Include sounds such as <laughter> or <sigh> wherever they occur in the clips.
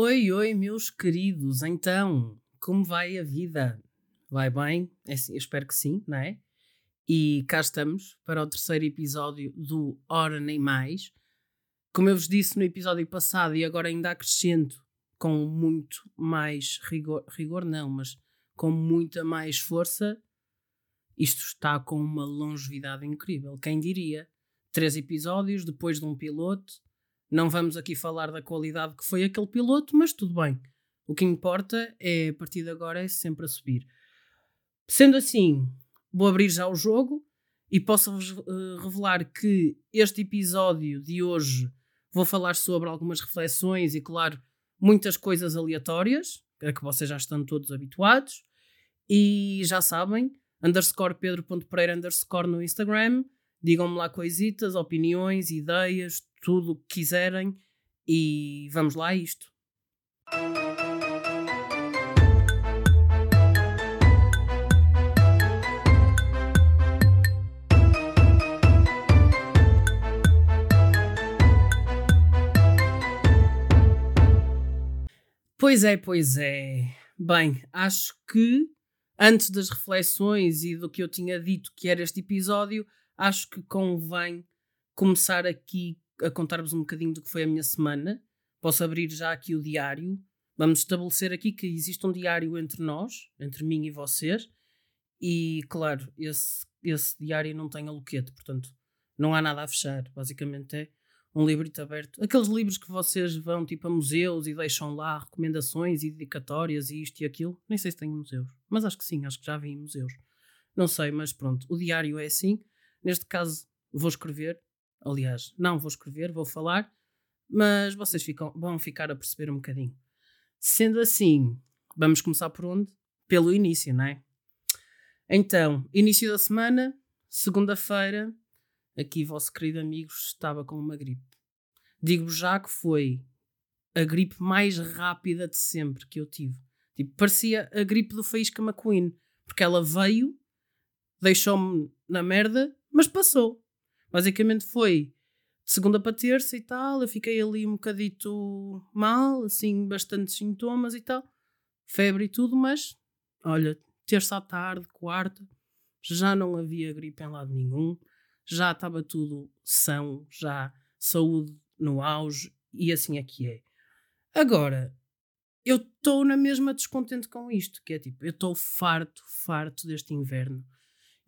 Oi, oi, meus queridos. Então, como vai a vida? Vai bem? É assim, espero que sim, não é? E cá estamos para o terceiro episódio do Hora Nem Mais. Como eu vos disse no episódio passado, e agora ainda acrescento com muito mais rigor, rigor não, mas com muita mais força, isto está com uma longevidade incrível. Quem diria? Três episódios depois de um piloto. Não vamos aqui falar da qualidade que foi aquele piloto, mas tudo bem. O que importa é, a partir de agora, é sempre a subir. Sendo assim, vou abrir já o jogo e posso-vos uh, revelar que este episódio de hoje vou falar sobre algumas reflexões e, claro, muitas coisas aleatórias, a que vocês já estão todos habituados. E já sabem, underscore pedro.pereira underscore no Instagram. Digam-me lá coisitas, opiniões, ideias, tudo o que quiserem. E vamos lá a isto. Pois é, pois é. Bem, acho que antes das reflexões e do que eu tinha dito que era este episódio, acho que convém começar aqui a contar-vos um bocadinho do que foi a minha semana. Posso abrir já aqui o diário. Vamos estabelecer aqui que existe um diário entre nós, entre mim e vocês. E, claro, esse, esse diário não tem aloquete, portanto, não há nada a fechar. Basicamente é um librito aberto. Aqueles livros que vocês vão tipo a museus e deixam lá recomendações e dedicatórias e isto e aquilo. Nem sei se tem museus, mas acho que sim, acho que já vi museus. Não sei, mas pronto. O diário é assim. Neste caso, vou escrever. Aliás, não vou escrever, vou falar. Mas vocês ficam, vão ficar a perceber um bocadinho. Sendo assim, vamos começar por onde? Pelo início, não é? Então, início da semana, segunda-feira, aqui vosso querido amigo estava com uma gripe. Digo-vos já que foi a gripe mais rápida de sempre que eu tive. Tipo, parecia a gripe do Faísca McQueen, porque ela veio, deixou-me na merda, mas passou. Basicamente foi de segunda para terça e tal, eu fiquei ali um bocadito mal, assim, bastantes sintomas e tal, febre e tudo, mas olha, terça à tarde, quarta, já não havia gripe em lado nenhum já estava tudo são, já saúde no auge e assim é que é. Agora, eu estou na mesma descontente com isto, que é tipo, eu estou farto, farto deste inverno,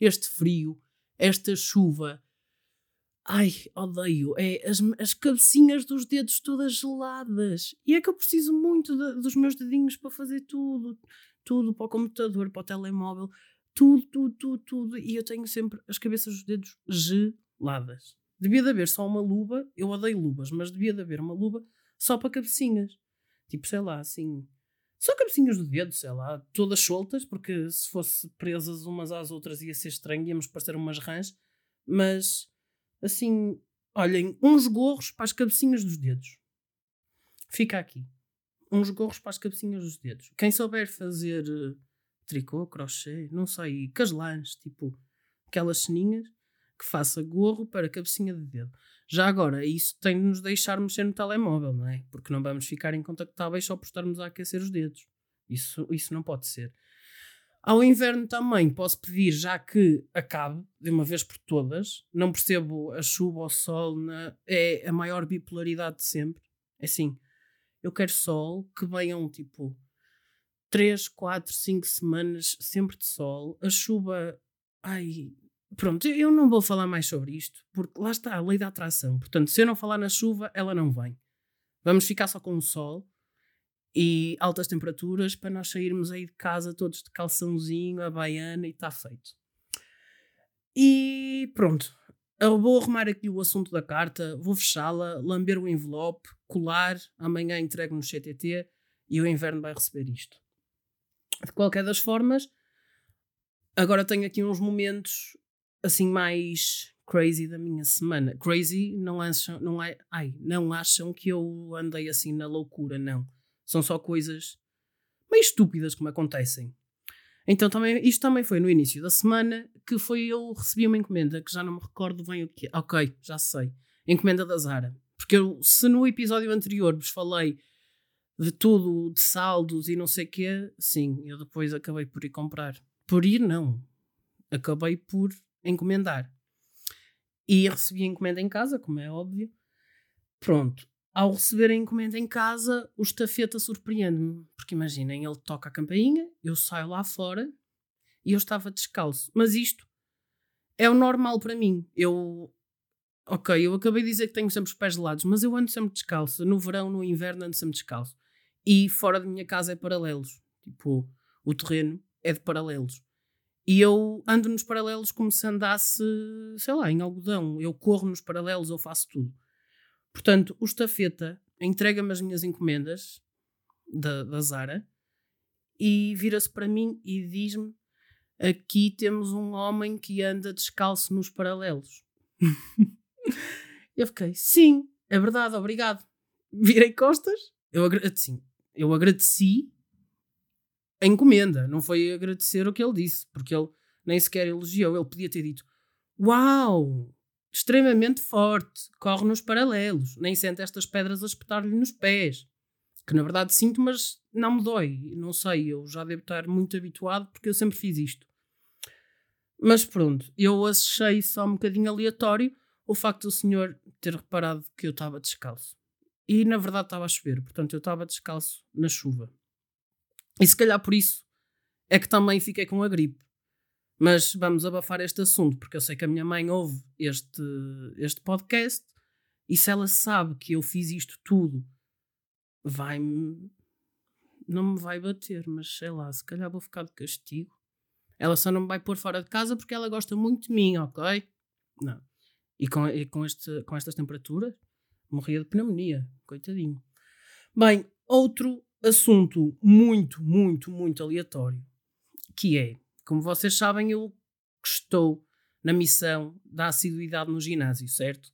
este frio, esta chuva. Ai, odeio. É as, as cabecinhas dos dedos todas geladas. E é que eu preciso muito de, dos meus dedinhos para fazer tudo. Tudo para o computador, para o telemóvel tudo, tudo, tudo, tudo. E eu tenho sempre as cabeças dos dedos geladas. Devia de haver só uma luva, eu odeio luvas, mas devia de haver uma luva só para cabecinhas. Tipo, sei lá, assim. Só cabecinhas do dedo, sei lá, todas soltas, porque se fosse presas umas às outras ia ser estranho, íamos parecer umas rãs. Mas, assim, olhem, uns gorros para as cabecinhas dos dedos. Fica aqui. Uns gorros para as cabecinhas dos dedos. Quem souber fazer eh, tricô, crochê, não sei, caslãs, tipo aquelas ceninhas que faça gorro para cabecinha de dedo. Já agora, isso tem de nos deixar mexer no telemóvel, não é? Porque não vamos ficar incontactáveis só por estarmos a aquecer os dedos. Isso, isso não pode ser. Ao inverno também posso pedir, já que acabe de uma vez por todas, não percebo a chuva ou sol, na, é a maior bipolaridade de sempre. É assim, eu quero sol que venham tipo 3, 4, 5 semanas sempre de sol, a chuva. Ai, pronto, eu não vou falar mais sobre isto, porque lá está a lei da atração. Portanto, se eu não falar na chuva, ela não vem. Vamos ficar só com o sol e altas temperaturas para nós sairmos aí de casa todos de calçãozinho, a baiana e está feito. E pronto, eu vou arrumar aqui o assunto da carta, vou fechá-la, lamber o envelope, colar, amanhã entrego no CTT e o inverno vai receber isto. De qualquer das formas, agora tenho aqui uns momentos assim mais crazy da minha semana. Crazy não acham, não é, ai, não acham que eu andei assim na loucura, não. São só coisas meio estúpidas que me acontecem. Então também, isto também foi no início da semana que foi eu recebi uma encomenda que já não me recordo bem o que é. Ok, já sei. Encomenda da Zara. Porque eu, se no episódio anterior vos falei de tudo, de saldos e não sei o quê, sim, eu depois acabei por ir comprar. Por ir, não. Acabei por encomendar. E recebi a encomenda em casa, como é óbvio. Pronto. Ao receber a encomenda em casa, o estafeta surpreende-me. Porque imaginem, ele toca a campainha, eu saio lá fora e eu estava descalço. Mas isto é o normal para mim. Eu. Ok, eu acabei de dizer que tenho sempre os pés gelados, mas eu ando sempre descalço. No verão, no inverno, ando sempre descalço. E fora da minha casa é paralelos. Tipo, o terreno é de paralelos. E eu ando nos paralelos como se andasse, sei lá, em algodão. Eu corro nos paralelos, eu faço tudo. Portanto, o estafeta entrega-me as minhas encomendas da, da Zara e vira-se para mim e diz-me: Aqui temos um homem que anda descalço nos paralelos. <laughs> eu fiquei: Sim, é verdade, obrigado. Virei costas. Eu agradeci, eu agradeci a encomenda, não foi agradecer o que ele disse, porque ele nem sequer elogiou. Ele podia ter dito: Uau, extremamente forte, corre nos paralelos, nem sente estas pedras a espetar-lhe nos pés. Que na verdade sinto, mas não me dói. Não sei, eu já devo estar muito habituado porque eu sempre fiz isto. Mas pronto, eu achei só um bocadinho aleatório o facto do senhor ter reparado que eu estava descalço. E na verdade estava a chover, portanto eu estava descalço na chuva. E se calhar por isso é que também fiquei com a gripe. Mas vamos abafar este assunto, porque eu sei que a minha mãe ouve este, este podcast e se ela sabe que eu fiz isto tudo, vai-me. Não me vai bater, mas sei lá, se calhar vou ficar de castigo. Ela só não me vai pôr fora de casa porque ela gosta muito de mim, ok? Não. E com, e com, este, com estas temperaturas, morria de pneumonia, coitadinho. Bem, outro assunto muito, muito, muito aleatório, que é como vocês sabem, eu estou na missão da assiduidade no ginásio, certo?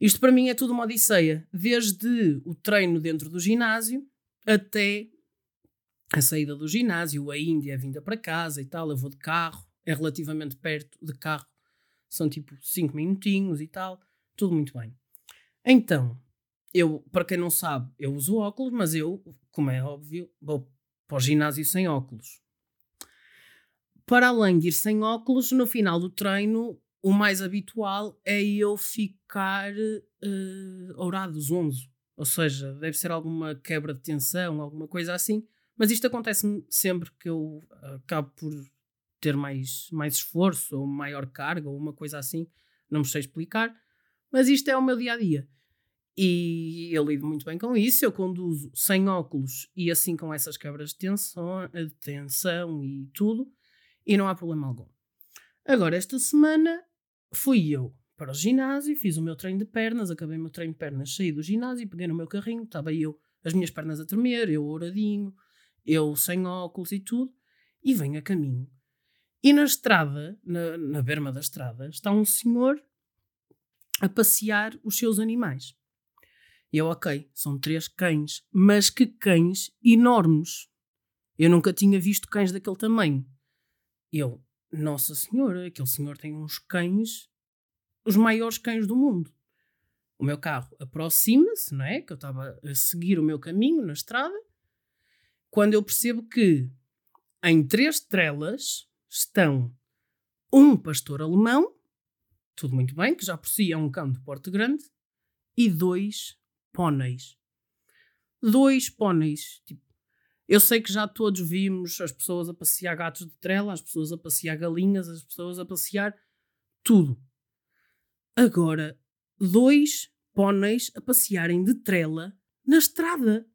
Isto para mim é tudo uma odisseia, desde o treino dentro do ginásio até a saída do ginásio, a Índia, a vinda para casa e tal. Eu vou de carro, é relativamente perto de carro, são tipo 5 minutinhos e tal, tudo muito bem. Então, eu, para quem não sabe, eu uso óculos, mas eu, como é óbvio, vou para o ginásio sem óculos para além de ir sem óculos, no final do treino, o mais habitual é eu ficar uh, ourado, zonzo. Ou seja, deve ser alguma quebra de tensão, alguma coisa assim. Mas isto acontece sempre que eu acabo por ter mais, mais esforço, ou maior carga, ou uma coisa assim. Não me sei explicar. Mas isto é o meu dia a dia. E eu lido muito bem com isso. Eu conduzo sem óculos e assim com essas quebras de tensão, de tensão e tudo e não há problema algum. Agora, esta semana fui eu para o ginásio, fiz o meu treino de pernas, acabei o meu treino de pernas, saí do ginásio, peguei no meu carrinho, estava eu, as minhas pernas a tremer, eu ouradinho, eu sem óculos e tudo, e venho a caminho. E na estrada, na, na berma da estrada, está um senhor a passear os seus animais. E eu, ok, são três cães, mas que cães enormes. Eu nunca tinha visto cães daquele tamanho. Eu, Nossa Senhora, aquele senhor tem uns cães, os maiores cães do mundo. O meu carro aproxima-se, não é? Que eu estava a seguir o meu caminho na estrada, quando eu percebo que em três trelas estão um pastor alemão, tudo muito bem, que já por si é um cão de porte grande, e dois póneis. Dois póneis, tipo, eu sei que já todos vimos as pessoas a passear gatos de trela, as pessoas a passear galinhas, as pessoas a passear tudo. Agora, dois póneis a passearem de trela na estrada.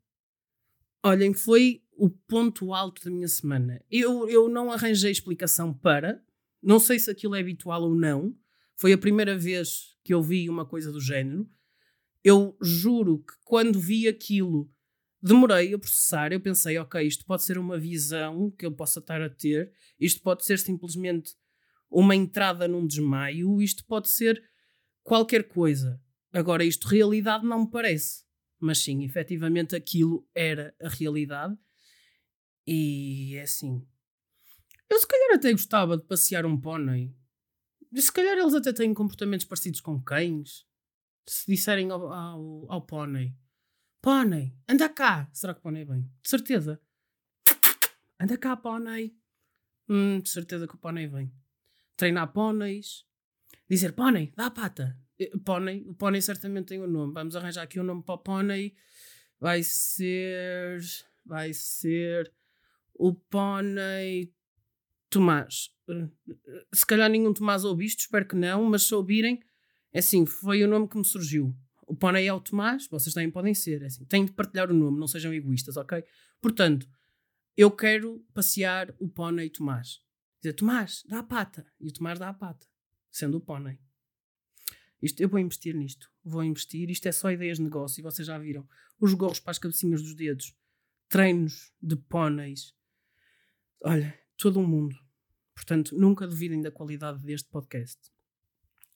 Olhem, foi o ponto alto da minha semana. Eu, eu não arranjei explicação para, não sei se aquilo é habitual ou não. Foi a primeira vez que eu vi uma coisa do género. Eu juro que quando vi aquilo demorei a processar. Eu pensei, ok, isto pode ser uma visão que eu possa estar a ter, isto pode ser simplesmente uma entrada num desmaio, isto pode ser qualquer coisa. Agora, isto realidade não me parece. Mas sim, efetivamente aquilo era a realidade. E é assim. Eu se calhar até gostava de passear um pônei. Se calhar eles até têm comportamentos parecidos com cães. Se disserem ao, ao, ao pônei Pônei, anda cá. Será que o pônei vem? De certeza. Anda cá, pônei. Hum, de certeza que o pônei vem. Treinar pôneis. Dizer, pônei, dá a pata. Eh, Pônei, o pônei certamente tem um nome. Vamos arranjar aqui um nome para o pônei. Vai ser. Vai ser. O pônei. Tomás. Eh, eh, Se calhar nenhum Tomás ouve isto, espero que não, mas se ouvirem, é assim, foi o nome que me surgiu. O pônei é o Tomás, vocês também podem ser. É assim, têm de partilhar o nome, não sejam egoístas, ok? Portanto, eu quero passear o pônei Tomás. Dizer, Tomás, dá a pata. E o Tomás dá a pata, sendo o pônei. Isto, eu vou investir nisto. Vou investir. Isto é só ideias de negócio. E vocês já viram. Os gorros para as cabecinhas dos dedos. Treinos de póneis. Olha, todo um mundo. Portanto, nunca duvidem da qualidade deste podcast.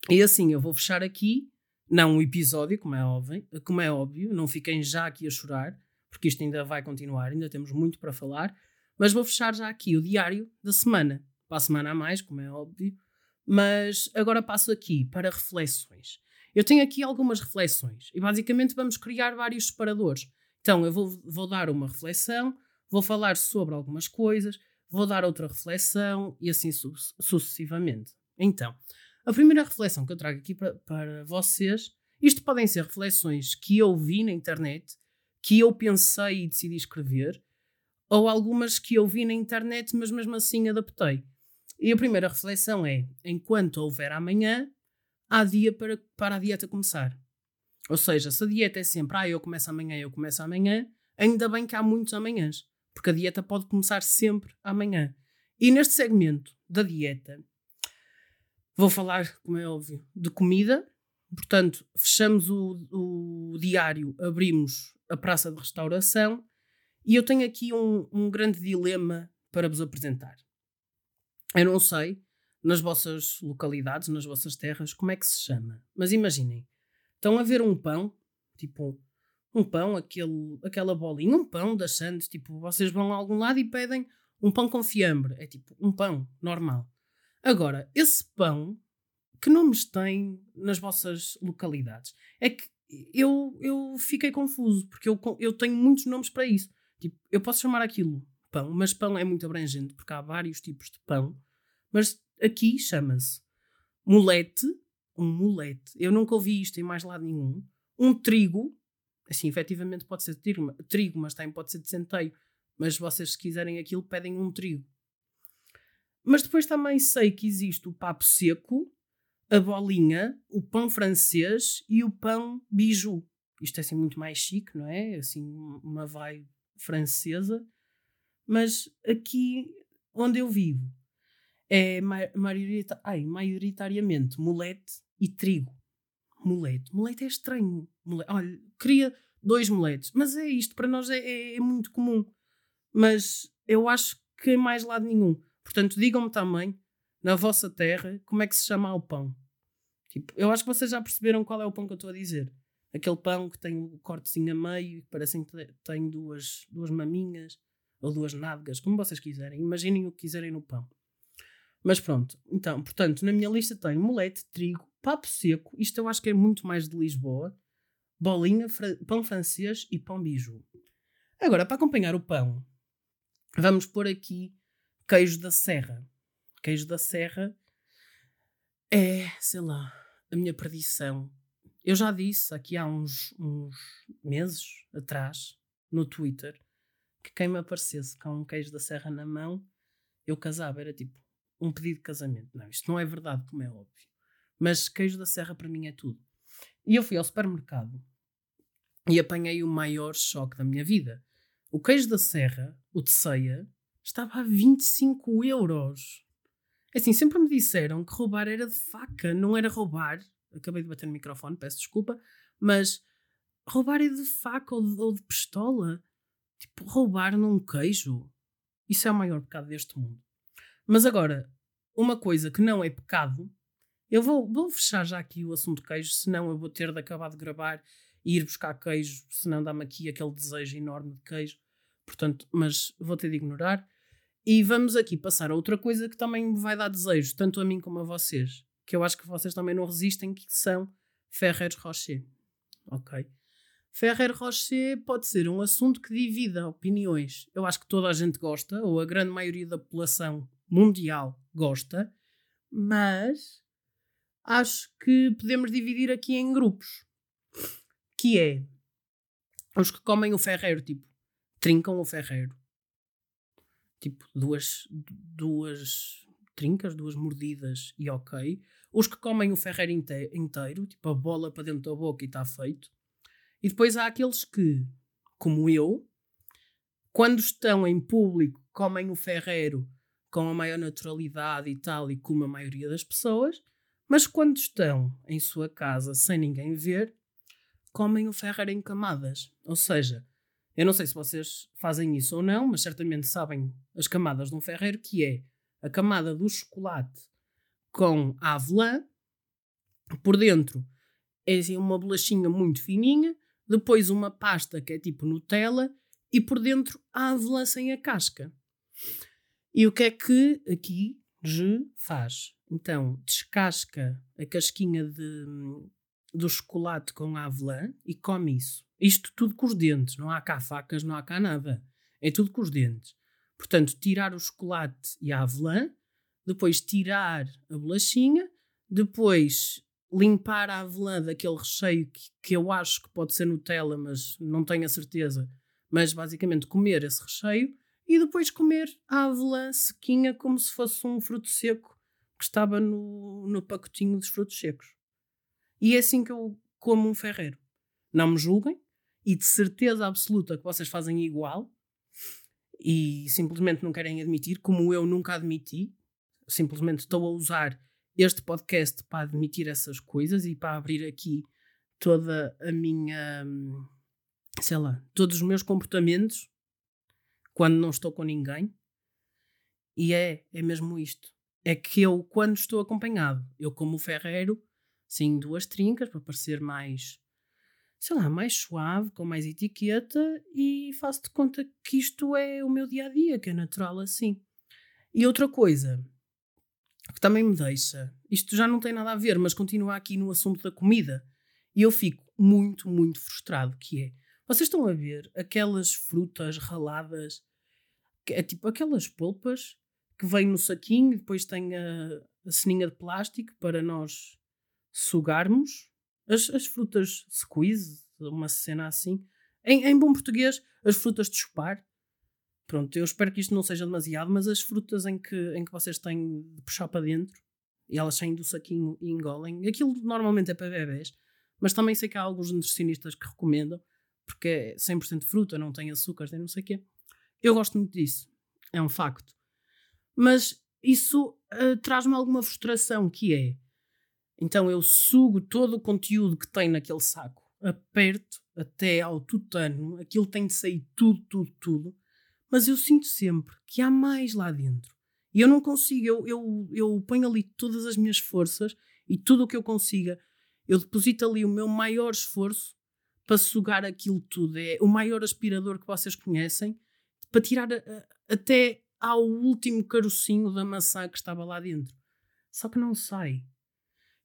E assim, eu vou fechar aqui. Não o episódio, como é óbvio. Como é óbvio. Não fiquem já aqui a chorar. Porque isto ainda vai continuar. Ainda temos muito para falar. Mas vou fechar já aqui o diário da semana. Para a semana a mais, como é óbvio. Mas agora passo aqui para reflexões. Eu tenho aqui algumas reflexões e basicamente vamos criar vários separadores. Então eu vou, vou dar uma reflexão, vou falar sobre algumas coisas, vou dar outra reflexão e assim su sucessivamente. Então, a primeira reflexão que eu trago aqui para, para vocês, isto podem ser reflexões que eu vi na internet, que eu pensei e decidi escrever, ou algumas que eu vi na internet, mas mesmo assim adaptei. E a primeira reflexão é: enquanto houver amanhã, há dia para, para a dieta começar. Ou seja, se a dieta é sempre, ah, eu começo amanhã, eu começo amanhã, ainda bem que há muitos amanhãs, porque a dieta pode começar sempre amanhã. E neste segmento da dieta, vou falar, como é óbvio, de comida. Portanto, fechamos o, o diário, abrimos a praça de restauração e eu tenho aqui um, um grande dilema para vos apresentar. Eu não sei, nas vossas localidades, nas vossas terras, como é que se chama. Mas imaginem, estão a ver um pão, tipo um pão, aquele, aquela bolinha, um pão das Santos, tipo, vocês vão a algum lado e pedem um pão com fiambre. É tipo um pão normal. Agora, esse pão, que nomes tem nas vossas localidades? É que eu, eu fiquei confuso, porque eu, eu tenho muitos nomes para isso. Tipo, eu posso chamar aquilo pão, mas pão é muito abrangente, porque há vários tipos de pão. Mas aqui chama-se mulete, um mulete. Eu nunca ouvi isto em mais lado nenhum. Um trigo, assim, efetivamente pode ser trigo, trigo mas também pode ser de centeio. Mas vocês, se quiserem aquilo, pedem um trigo. Mas depois também sei que existe o papo seco, a bolinha, o pão francês e o pão bijou. Isto é assim muito mais chique, não é? Assim, uma vibe francesa. Mas aqui onde eu vivo é maiorita ai, maioritariamente mulete e trigo. Mulete. Mulete é estranho. Mulete. Olha, queria dois moletes. Mas é isto, para nós é, é, é muito comum. Mas eu acho que é mais lado nenhum. Portanto, digam-me também, na vossa terra, como é que se chama o pão. Tipo, eu acho que vocês já perceberam qual é o pão que eu estou a dizer. Aquele pão que tem o cortezinho a meio, que parece que tem duas, duas maminhas ou duas nádegas, como vocês quiserem. Imaginem o que quiserem no pão. Mas pronto, então, portanto, na minha lista tem molete, trigo, papo seco, isto eu acho que é muito mais de Lisboa, bolinha, pão francês e pão bijou. Agora, para acompanhar o pão, vamos pôr aqui queijo da serra. Queijo da serra é, sei lá, a minha perdição. Eu já disse aqui há uns, uns meses atrás, no Twitter, que quem me aparecesse com um queijo da serra na mão, eu casava. Era tipo um pedido de casamento. Não, isto não é verdade, como é óbvio. Mas queijo da serra para mim é tudo. E eu fui ao supermercado e apanhei o maior choque da minha vida. O queijo da serra, o de ceia, estava a 25 euros. É Assim, sempre me disseram que roubar era de faca, não era roubar. Acabei de bater no microfone, peço desculpa, mas roubar é de faca ou de, ou de pistola. Tipo, roubar num queijo. Isso é o maior pecado deste mundo. Mas agora, uma coisa que não é pecado, eu vou, vou fechar já aqui o assunto queijo, senão eu vou ter de acabar de gravar e ir buscar queijo, senão dá-me aqui aquele desejo enorme de queijo. Portanto, mas vou ter de ignorar. E vamos aqui passar a outra coisa que também me vai dar desejo, tanto a mim como a vocês, que eu acho que vocês também não resistem, que são Ferreiros Rocher. Ok? Ferrer Rocher pode ser um assunto que divida opiniões. Eu acho que toda a gente gosta, ou a grande maioria da população mundial gosta, mas acho que podemos dividir aqui em grupos. Que é os que comem o ferreiro, tipo, trincam o ferreiro. Tipo, duas, duas trincas, duas mordidas e ok. Os que comem o ferreiro inteiro, tipo, a bola para dentro da boca e está feito. E depois há aqueles que, como eu, quando estão em público, comem o ferreiro com a maior naturalidade e tal, e como a maioria das pessoas, mas quando estão em sua casa sem ninguém ver, comem o ferreiro em camadas. Ou seja, eu não sei se vocês fazem isso ou não, mas certamente sabem as camadas de um ferreiro, que é a camada do chocolate com a avelã, por dentro é assim uma bolachinha muito fininha, depois uma pasta que é tipo Nutella e por dentro a avelã sem a casca. E o que é que aqui G faz? Então, descasca a casquinha de, do chocolate com a avelã e come isso. Isto tudo com os dentes, não há cá facas, não há cá nada. É tudo com os dentes. Portanto, tirar o chocolate e a avelã, depois tirar a bolachinha, depois limpar a avelã daquele recheio que, que eu acho que pode ser Nutella, mas não tenho a certeza. Mas basicamente comer esse recheio e depois comer a avelã sequinha como se fosse um fruto seco que estava no, no pacotinho dos frutos secos. E é assim que eu como um ferreiro. Não me julguem e de certeza absoluta que vocês fazem igual e simplesmente não querem admitir, como eu nunca admiti. Simplesmente estou a usar este podcast para admitir essas coisas e para abrir aqui toda a minha, sei lá, todos os meus comportamentos quando não estou com ninguém. E é, é mesmo isto. É que eu, quando estou acompanhado, eu como ferreiro, sim, duas trincas para parecer mais sei lá, mais suave, com mais etiqueta e faço de conta que isto é o meu dia a dia, que é natural assim. E outra coisa que também me deixa, isto já não tem nada a ver, mas continua aqui no assunto da comida, e eu fico muito, muito frustrado, que é, vocês estão a ver aquelas frutas raladas, que é tipo aquelas polpas que vêm no saquinho depois tem a, a de plástico para nós sugarmos as, as frutas squeeze, uma cena assim. Em, em bom português, as frutas de chupar. Pronto, eu espero que isto não seja demasiado, mas as frutas em que, em que vocês têm de puxar para dentro e elas saem do saquinho e engolem, aquilo normalmente é para bebés, mas também sei que há alguns nutricionistas que recomendam, porque é 100% fruta, não tem açúcar, tem não sei o quê. Eu gosto muito disso, é um facto. Mas isso uh, traz-me alguma frustração, que é então eu sugo todo o conteúdo que tem naquele saco, aperto até ao tutano, aquilo tem de sair tudo, tudo, tudo, mas eu sinto sempre que há mais lá dentro. E eu não consigo, eu, eu, eu ponho ali todas as minhas forças e tudo o que eu consiga, eu deposito ali o meu maior esforço para sugar aquilo tudo. É o maior aspirador que vocês conhecem, para tirar a, a, até ao último carocinho da maçã que estava lá dentro. Só que não sai.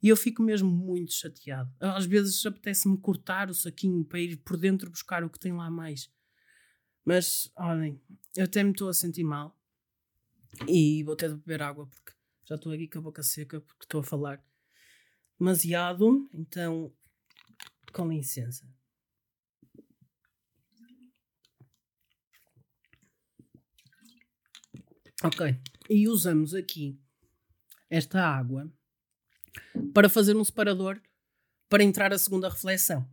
E eu fico mesmo muito chateado. Às vezes apetece-me cortar o saquinho para ir por dentro buscar o que tem lá mais. Mas, olhem, eu até me estou a sentir mal. E vou ter de beber água porque já estou aqui com a boca seca porque estou a falar demasiado. Então, com licença. Ok. E usamos aqui esta água para fazer um separador para entrar a segunda reflexão.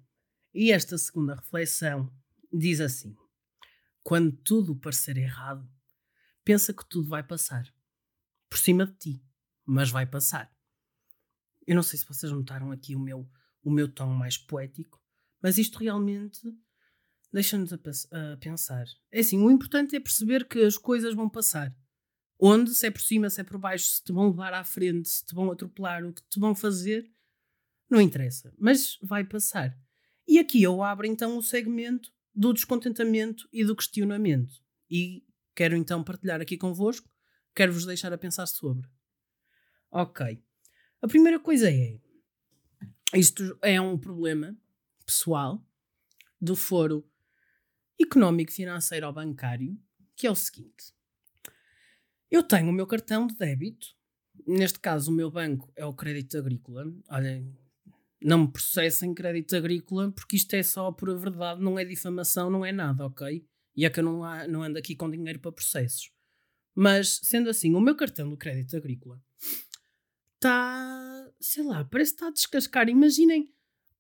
E esta segunda reflexão diz assim: Quando tudo parecer errado, pensa que tudo vai passar por cima de ti, mas vai passar. Eu não sei se vocês notaram aqui o meu, o meu tom mais poético, mas isto realmente deixa-nos a, pensar. É assim, o importante é perceber que as coisas vão passar. Onde, se é por cima, se é por baixo, se te vão levar à frente, se te vão atropelar, o que te vão fazer, não interessa. Mas vai passar. E aqui eu abro então o segmento do descontentamento e do questionamento. E quero então partilhar aqui convosco, quero-vos deixar a pensar sobre. Ok. A primeira coisa é: isto é um problema pessoal do foro económico, financeiro ou bancário, que é o seguinte. Eu tenho o meu cartão de débito, neste caso o meu banco é o Crédito Agrícola. Olhem, não me processem crédito agrícola, porque isto é só por a verdade, não é difamação, não é nada, ok? E é que eu não, há, não ando aqui com dinheiro para processos. Mas, sendo assim, o meu cartão do crédito agrícola está, sei lá, parece que está a descascar. Imaginem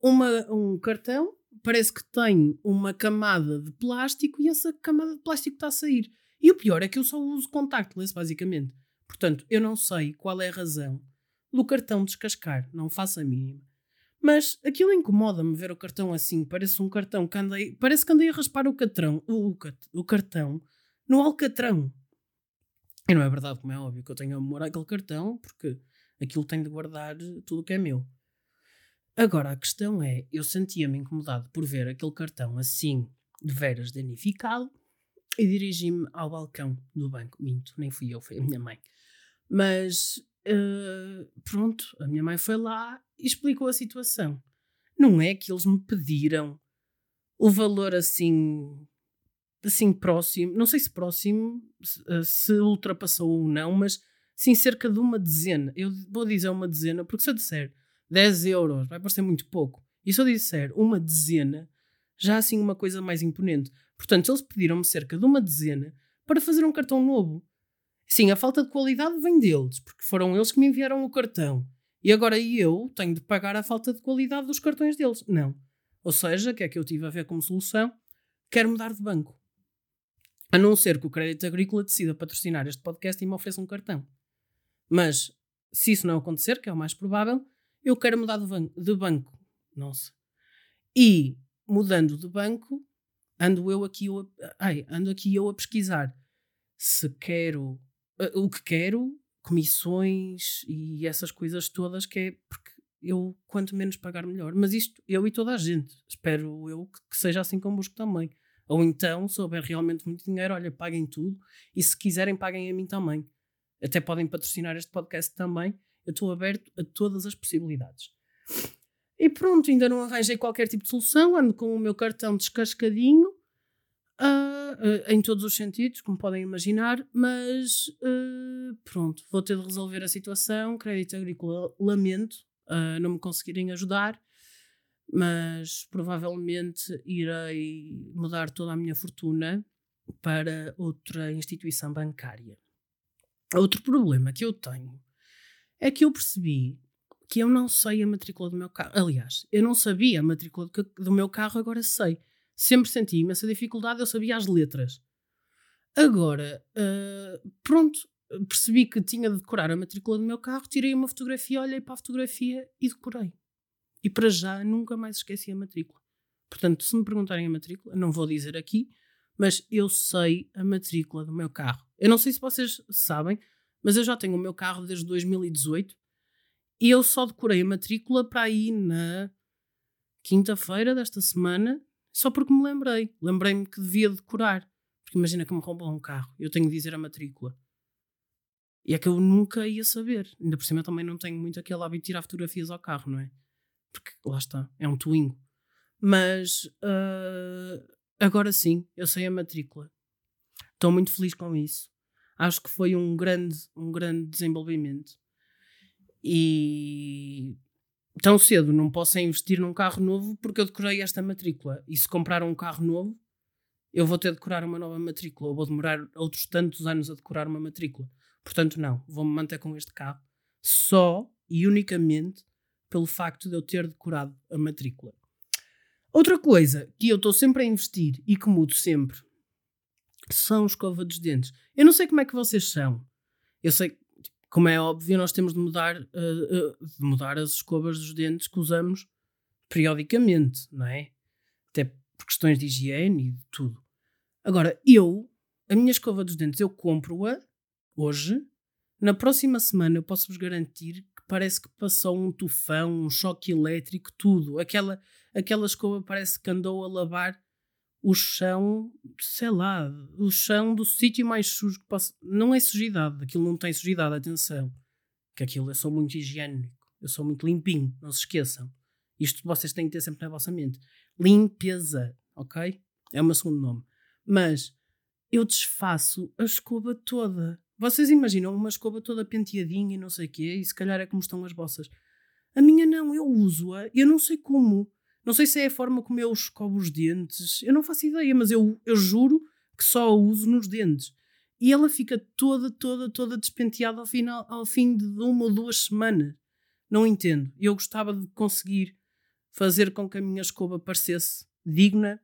uma, um cartão, parece que tem uma camada de plástico e essa camada de plástico está a sair. E o pior é que eu só uso contactless, basicamente. Portanto, eu não sei qual é a razão do cartão descascar, não faço a mínima. Mas aquilo incomoda-me ver o cartão assim. Parece um cartão que andei. Parece que andei a raspar o, catrão, o, o cartão no alcatrão. E não é verdade, como é óbvio, que eu tenho amor àquele cartão, porque aquilo tem de guardar tudo o que é meu. Agora, a questão é: eu sentia-me incomodado por ver aquele cartão assim, de veras danificado, e dirigi-me ao balcão do banco. Minto, nem fui eu, foi a minha mãe. Mas uh, pronto, a minha mãe foi lá e explicou a situação. Não é que eles me pediram o valor assim assim próximo, não sei se próximo, se, se ultrapassou ou não, mas sim cerca de uma dezena. Eu vou dizer uma dezena, porque se eu disser 10 euros vai parecer muito pouco. E se eu disser uma dezena, já assim uma coisa mais imponente. Portanto, eles pediram-me cerca de uma dezena para fazer um cartão novo. Sim, a falta de qualidade vem deles, porque foram eles que me enviaram o cartão. E agora eu tenho de pagar a falta de qualidade dos cartões deles. Não. Ou seja, o que é que eu tive a ver como solução? Quero mudar de banco. A não ser que o Crédito Agrícola decida patrocinar este podcast e me ofereça um cartão. Mas, se isso não acontecer, que é o mais provável, eu quero mudar de, ban de banco. Nossa. E, mudando de banco, ando eu aqui, eu a, ai, ando aqui eu a pesquisar se quero uh, o que quero, comissões e essas coisas todas, que é porque eu, quanto menos pagar, melhor. Mas isto, eu e toda a gente, espero eu que, que seja assim convosco também. Ou então, se houver realmente muito dinheiro, olha, paguem tudo e se quiserem, paguem a mim também. Até podem patrocinar este podcast também. Eu estou aberto a todas as possibilidades. E pronto, ainda não arranjei qualquer tipo de solução, ando com o meu cartão descascadinho Uh, uh, em todos os sentidos, como podem imaginar, mas uh, pronto, vou ter de resolver a situação. Crédito Agrícola, lamento não me conseguirem ajudar, mas provavelmente irei mudar toda a minha fortuna para outra instituição bancária. Outro problema que eu tenho é que eu percebi que eu não sei a matrícula do meu carro. Aliás, eu não sabia a matrícula do meu carro, agora sei sempre senti imensa dificuldade, eu sabia as letras. Agora, uh, pronto, percebi que tinha de decorar a matrícula do meu carro, tirei uma fotografia, olhei para a fotografia e decorei. E para já nunca mais esqueci a matrícula. Portanto, se me perguntarem a matrícula, não vou dizer aqui, mas eu sei a matrícula do meu carro. Eu não sei se vocês sabem, mas eu já tenho o meu carro desde 2018 e eu só decorei a matrícula para ir na quinta-feira desta semana só porque me lembrei. Lembrei-me que devia decorar. Porque imagina que me roubam um carro. Eu tenho de dizer a matrícula. E é que eu nunca ia saber. Ainda por cima também não tenho muito aquele hábito de tirar fotografias ao carro, não é? Porque lá está, é um Twingo. Mas uh, agora sim, eu sei a matrícula. Estou muito feliz com isso. Acho que foi um grande, um grande desenvolvimento. E tão cedo não posso investir num carro novo porque eu decorei esta matrícula. E se comprar um carro novo, eu vou ter de decorar uma nova matrícula, ou vou demorar outros tantos anos a decorar uma matrícula. Portanto, não, vou-me manter com este carro só e unicamente pelo facto de eu ter decorado a matrícula. Outra coisa que eu estou sempre a investir e que mudo sempre são escova dos dentes. Eu não sei como é que vocês são. Eu sei, como é óbvio, nós temos de mudar, uh, uh, de mudar as escovas dos dentes que usamos periodicamente, não é? Até por questões de higiene e de tudo. Agora, eu, a minha escova dos dentes, eu compro-a hoje. Na próxima semana eu posso-vos garantir que parece que passou um tufão, um choque elétrico, tudo. Aquela, aquela escova parece que andou a lavar o chão, sei lá, o chão do sítio mais sujo que posso. Não é sujidade, aquilo não tem sujidade, atenção. Que aquilo eu sou muito higiênico, eu sou muito limpinho, não se esqueçam. Isto vocês têm que ter sempre na vossa mente. Limpeza, ok? É o meu segundo nome. Mas eu desfaço a escova toda. Vocês imaginam uma escova toda penteadinha e não sei o quê, e se calhar é como estão as vossas. A minha não, eu uso-a, eu não sei como. Não sei se é a forma como eu escovo os dentes, eu não faço ideia, mas eu, eu juro que só a uso nos dentes. E ela fica toda, toda, toda despenteada ao, final, ao fim de uma ou duas semanas. Não entendo. Eu gostava de conseguir fazer com que a minha escova parecesse digna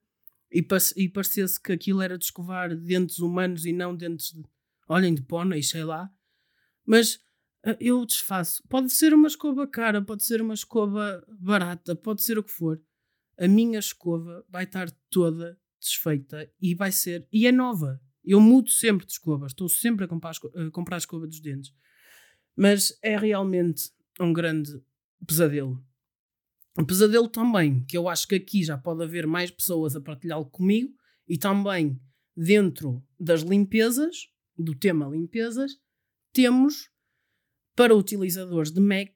e, e parecesse que aquilo era de escovar dentes humanos e não dentes de, olhem, de pônei, sei lá. Mas uh, eu desfaço. Pode ser uma escova cara, pode ser uma escova barata, pode ser o que for. A minha escova vai estar toda desfeita e vai ser. E é nova. Eu mudo sempre de escova, estou sempre a comprar, a comprar a escova dos dentes. Mas é realmente um grande pesadelo. Um pesadelo também, que eu acho que aqui já pode haver mais pessoas a partilhá-lo comigo e também dentro das limpezas, do tema limpezas, temos para utilizadores de Mac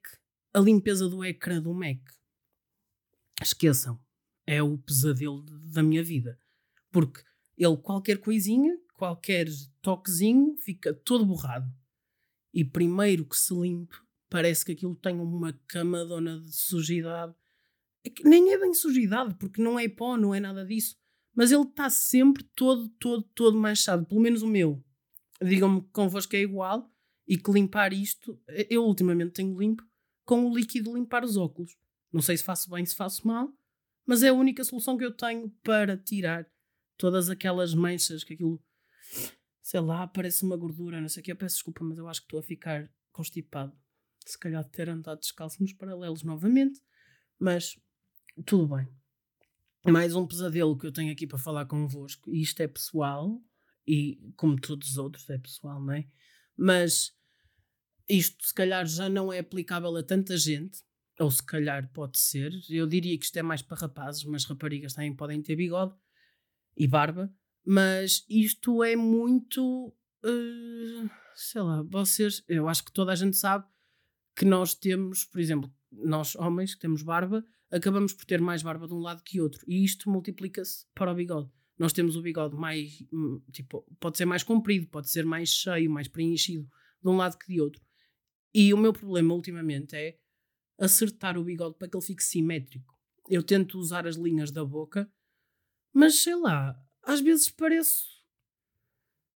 a limpeza do ecrã do Mac. Esqueçam, é o pesadelo da minha vida. Porque ele, qualquer coisinha, qualquer toquezinho, fica todo borrado. E primeiro que se limpe, parece que aquilo tem uma camadona de sujidade. É nem é bem sujidade, porque não é pó, não é nada disso. Mas ele está sempre todo, todo, todo manchado. Pelo menos o meu. Digam-me que convosco é igual e que limpar isto, eu ultimamente tenho limpo com o líquido limpar os óculos. Não sei se faço bem, se faço mal, mas é a única solução que eu tenho para tirar todas aquelas manchas que aquilo, sei lá, parece uma gordura, não sei o que. Eu peço desculpa, mas eu acho que estou a ficar constipado. Se calhar de ter andado descalço nos paralelos novamente, mas tudo bem. Mais um pesadelo que eu tenho aqui para falar convosco, e isto é pessoal, e como todos os outros é pessoal, não é? Mas isto se calhar já não é aplicável a tanta gente, ou se calhar pode ser. Eu diria que isto é mais para rapazes, mas raparigas também podem ter bigode e barba, mas isto é muito. Uh, sei lá, vocês. Eu acho que toda a gente sabe que nós temos, por exemplo, nós homens que temos barba, acabamos por ter mais barba de um lado que outro. E isto multiplica-se para o bigode. Nós temos o bigode mais, hum, tipo, pode ser mais comprido, pode ser mais cheio, mais preenchido de um lado que de outro. E o meu problema ultimamente é acertar o bigode para que ele fique simétrico. Eu tento usar as linhas da boca, mas sei lá, às vezes pareço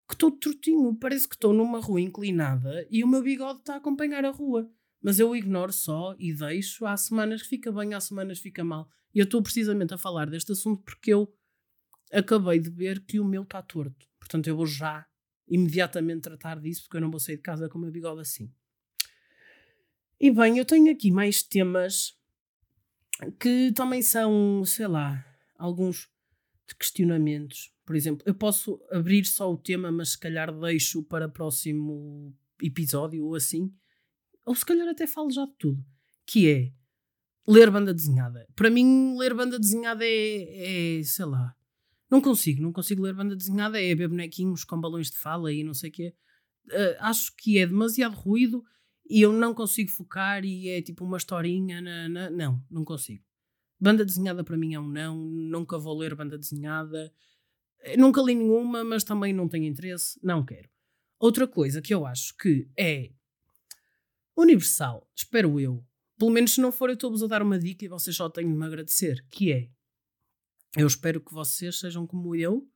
que estou tortinho, parece que estou numa rua inclinada e o meu bigode está a acompanhar a rua. Mas eu ignoro só e deixo. Há semanas que fica bem, há semanas que fica mal. E eu estou precisamente a falar deste assunto porque eu acabei de ver que o meu está torto. Portanto, eu vou já imediatamente tratar disso porque eu não vou sair de casa com o meu bigode assim. E bem, eu tenho aqui mais temas que também são, sei lá, alguns questionamentos. Por exemplo, eu posso abrir só o tema, mas se calhar deixo para próximo episódio ou assim. Ou se calhar até falo já de tudo. Que é ler banda desenhada. Para mim, ler banda desenhada é, é sei lá. Não consigo, não consigo ler banda desenhada. É ver bonequinhos com balões de fala e não sei o quê. Uh, acho que é demasiado ruído e eu não consigo focar e é tipo uma historinha. Na, na, não, não consigo. Banda desenhada para mim é um não, nunca vou ler banda desenhada. Eh, nunca li nenhuma, mas também não tenho interesse, não quero. Outra coisa que eu acho que é universal, espero eu, pelo menos se não for eu estou-vos a dar uma dica e vocês só têm de me agradecer, que é, eu espero que vocês sejam como eu,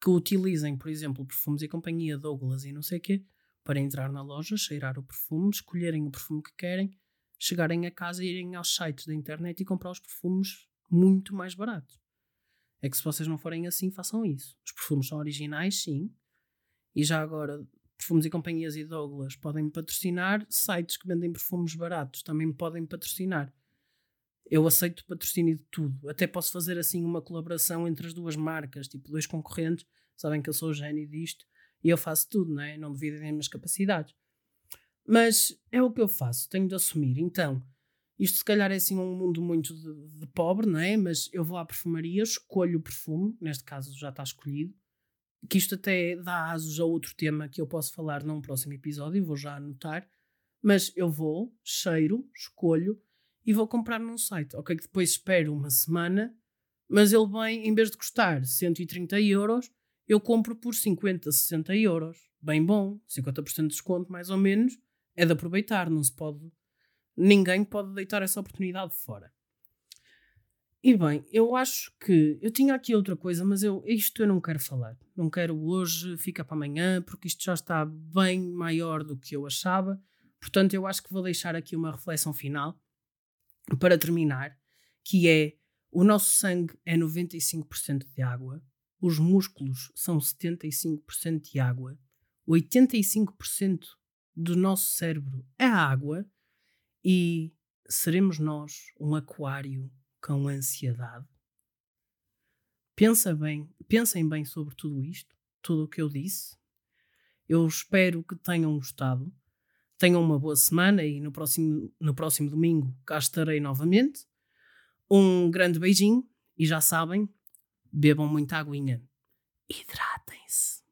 que utilizem, por exemplo, perfumes e companhia Douglas e não sei o quê, para entrar na loja, cheirar o perfume, escolherem o perfume que querem, chegarem a casa e irem aos sites da internet e comprar os perfumes muito mais baratos. É que se vocês não forem assim, façam isso. Os perfumes são originais, sim. E já agora, perfumes e companhias e Douglas podem patrocinar. Sites que vendem perfumes baratos também podem patrocinar. Eu aceito patrocínio de tudo. Até posso fazer assim uma colaboração entre as duas marcas, tipo dois concorrentes. Sabem que eu sou o gênio disto e eu faço tudo, não é? Não dividem as minhas capacidades. Mas é o que eu faço, tenho de assumir. Então, isto se calhar é assim um mundo muito de, de pobre, não é? Mas eu vou à perfumaria, escolho o perfume, neste caso já está escolhido, que isto até dá asos a outro tema que eu posso falar num próximo episódio, vou já anotar. Mas eu vou, cheiro, escolho e vou comprar num site. Ok, que depois espero uma semana, Mas ele vem, em vez de custar 130 euros, eu compro por 50, 60 euros. Bem bom, 50% de desconto, mais ou menos, é de aproveitar, não se pode. Ninguém pode deitar essa oportunidade fora. E bem, eu acho que. Eu tinha aqui outra coisa, mas eu, isto eu não quero falar. Não quero hoje, fica para amanhã, porque isto já está bem maior do que eu achava. Portanto, eu acho que vou deixar aqui uma reflexão final para terminar, que é o nosso sangue é 95% de água, os músculos são 75% de água, 85% do nosso cérebro é água e seremos nós um aquário com ansiedade? Pensa bem, pensem bem sobre tudo isto, tudo o que eu disse. Eu espero que tenham gostado. Tenham uma boa semana e no próximo, no próximo domingo cá estarei novamente. Um grande beijinho e já sabem, bebam muita aguinha. Hidratem-se.